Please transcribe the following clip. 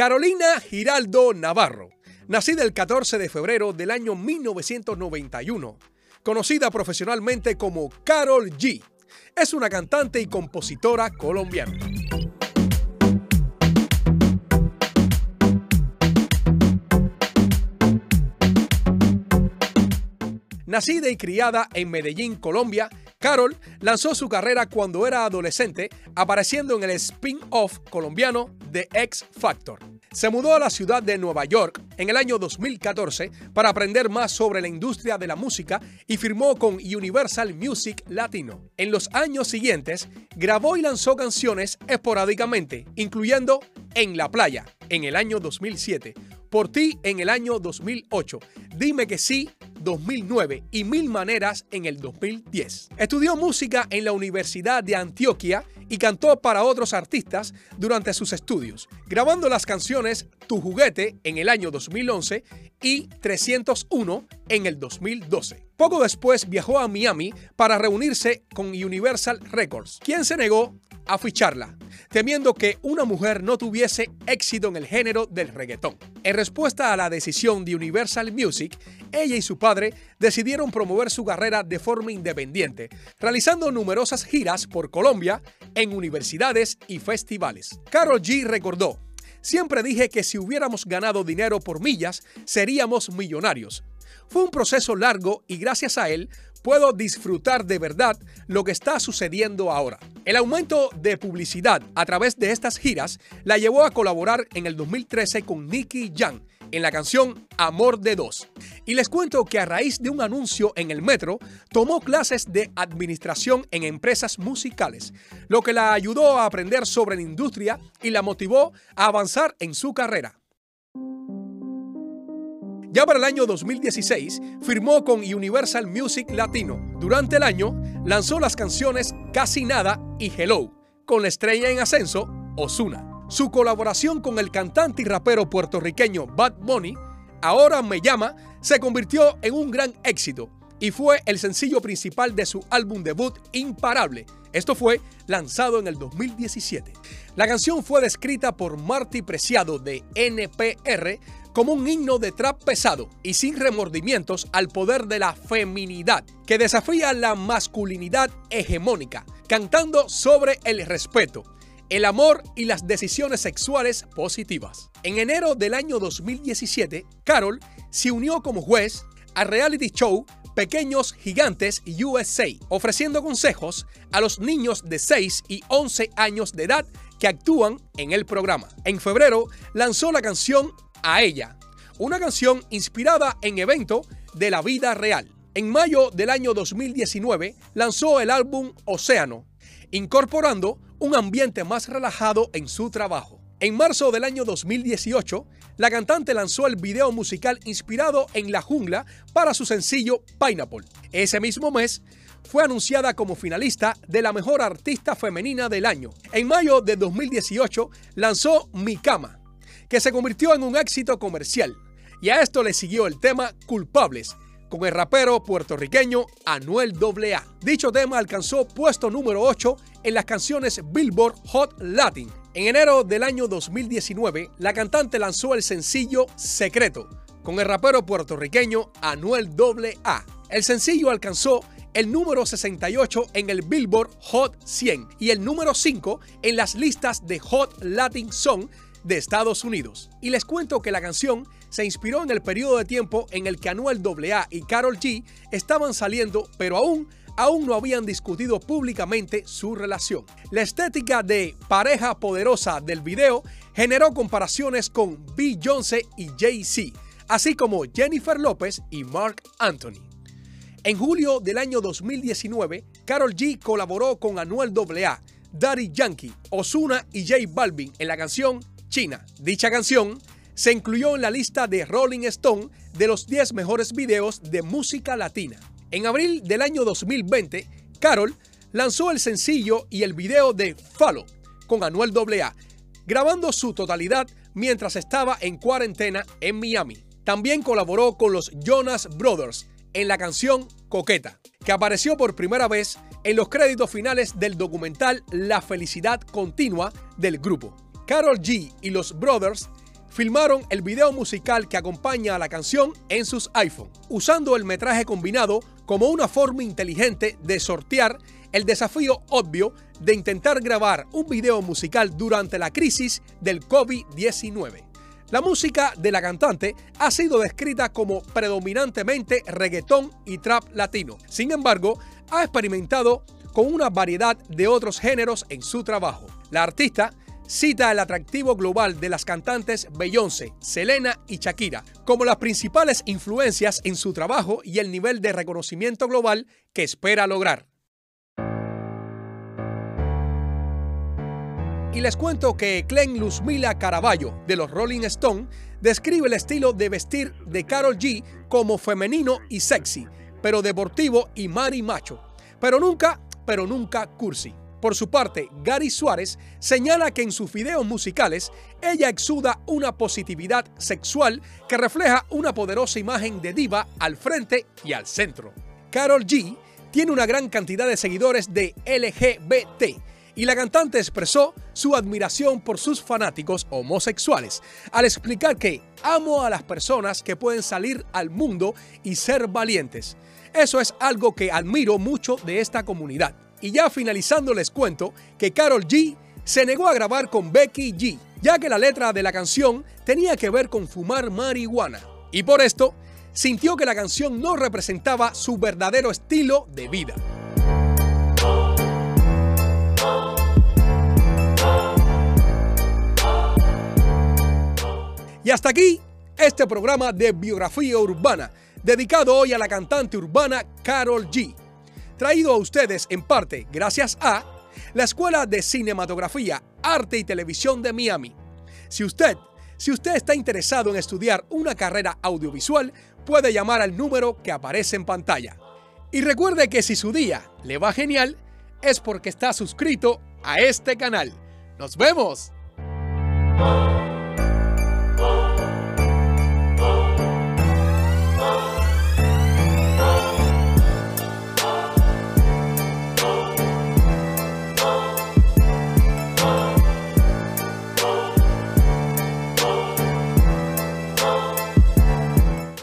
Carolina Giraldo Navarro, nacida el 14 de febrero del año 1991, conocida profesionalmente como Carol G, es una cantante y compositora colombiana. Nacida y criada en Medellín, Colombia, Carol lanzó su carrera cuando era adolescente, apareciendo en el spin-off colombiano The X Factor. Se mudó a la ciudad de Nueva York en el año 2014 para aprender más sobre la industria de la música y firmó con Universal Music Latino. En los años siguientes, grabó y lanzó canciones esporádicamente, incluyendo En la playa en el año 2007, Por ti en el año 2008, Dime que sí 2009 y Mil Maneras en el 2010. Estudió música en la Universidad de Antioquia y cantó para otros artistas durante sus estudios, grabando las canciones Tu juguete en el año 2011 y 301 en el 2012. Poco después viajó a Miami para reunirse con Universal Records, quien se negó a ficharla, temiendo que una mujer no tuviese éxito en el género del reggaetón. En respuesta a la decisión de Universal Music, ella y su padre decidieron promover su carrera de forma independiente, realizando numerosas giras por Colombia en universidades y festivales. Carol G recordó, Siempre dije que si hubiéramos ganado dinero por millas, seríamos millonarios. Fue un proceso largo y gracias a él puedo disfrutar de verdad lo que está sucediendo ahora. El aumento de publicidad a través de estas giras la llevó a colaborar en el 2013 con Nicky Jam en la canción Amor de Dos. Y les cuento que a raíz de un anuncio en el metro, tomó clases de administración en empresas musicales, lo que la ayudó a aprender sobre la industria y la motivó a avanzar en su carrera. Ya para el año 2016 firmó con Universal Music Latino. Durante el año lanzó las canciones Casi Nada y Hello, con la estrella en ascenso, Osuna. Su colaboración con el cantante y rapero puertorriqueño Bad Bunny, Ahora Me Llama, se convirtió en un gran éxito y fue el sencillo principal de su álbum debut Imparable. Esto fue lanzado en el 2017. La canción fue descrita por Marty Preciado de NPR como un himno de trap pesado y sin remordimientos al poder de la feminidad, que desafía la masculinidad hegemónica, cantando sobre el respeto, el amor y las decisiones sexuales positivas. En enero del año 2017, Carol se unió como juez al reality show Pequeños Gigantes USA, ofreciendo consejos a los niños de 6 y 11 años de edad que actúan en el programa. En febrero lanzó la canción a ella, una canción inspirada en evento de la vida real. En mayo del año 2019 lanzó el álbum Océano, incorporando un ambiente más relajado en su trabajo. En marzo del año 2018, la cantante lanzó el video musical inspirado en la jungla para su sencillo Pineapple. Ese mismo mes, fue anunciada como finalista de la mejor artista femenina del año. En mayo de 2018 lanzó Mi Cama, que se convirtió en un éxito comercial. Y a esto le siguió el tema Culpables, con el rapero puertorriqueño Anuel AA. Dicho tema alcanzó puesto número 8 en las canciones Billboard Hot Latin. En enero del año 2019, la cantante lanzó el sencillo Secreto, con el rapero puertorriqueño Anuel AA. El sencillo alcanzó el número 68 en el Billboard Hot 100 y el número 5 en las listas de Hot Latin Song de Estados Unidos. Y les cuento que la canción se inspiró en el periodo de tiempo en el que Anuel AA y Carol G estaban saliendo, pero aún aún no habían discutido públicamente su relación. La estética de pareja poderosa del video generó comparaciones con Beyoncé y Jay-Z, así como Jennifer López y Mark Anthony. En julio del año 2019, Carol G colaboró con Anuel AA, Daddy Yankee, Ozuna y J Balvin en la canción China. Dicha canción se incluyó en la lista de Rolling Stone de los 10 mejores videos de música latina. En abril del año 2020, Carol lanzó el sencillo y el video de Follow con Anuel AA, grabando su totalidad mientras estaba en cuarentena en Miami. También colaboró con los Jonas Brothers en la canción Coqueta, que apareció por primera vez en los créditos finales del documental La felicidad continua del grupo. Carol G y los Brothers filmaron el video musical que acompaña a la canción en sus iPhone, usando el metraje combinado como una forma inteligente de sortear el desafío obvio de intentar grabar un video musical durante la crisis del COVID-19. La música de la cantante ha sido descrita como predominantemente reggaetón y trap latino. Sin embargo, ha experimentado con una variedad de otros géneros en su trabajo. La artista cita el atractivo global de las cantantes Beyoncé, Selena y Shakira como las principales influencias en su trabajo y el nivel de reconocimiento global que espera lograr. Y les cuento que Glenn Luzmila Caraballo de los Rolling Stone describe el estilo de vestir de Carol G como femenino y sexy, pero deportivo y mari macho, pero nunca, pero nunca cursi. Por su parte, Gary Suárez señala que en sus videos musicales ella exuda una positividad sexual que refleja una poderosa imagen de diva al frente y al centro. Carol G tiene una gran cantidad de seguidores de LGBT y la cantante expresó su admiración por sus fanáticos homosexuales al explicar que amo a las personas que pueden salir al mundo y ser valientes. Eso es algo que admiro mucho de esta comunidad. Y ya finalizando les cuento que Carol G se negó a grabar con Becky G, ya que la letra de la canción tenía que ver con fumar marihuana. Y por esto, sintió que la canción no representaba su verdadero estilo de vida. Y hasta aquí este programa de biografía urbana, dedicado hoy a la cantante urbana Carol G traído a ustedes en parte gracias a la Escuela de Cinematografía, Arte y Televisión de Miami. Si usted, si usted está interesado en estudiar una carrera audiovisual, puede llamar al número que aparece en pantalla. Y recuerde que si su día le va genial, es porque está suscrito a este canal. ¡Nos vemos!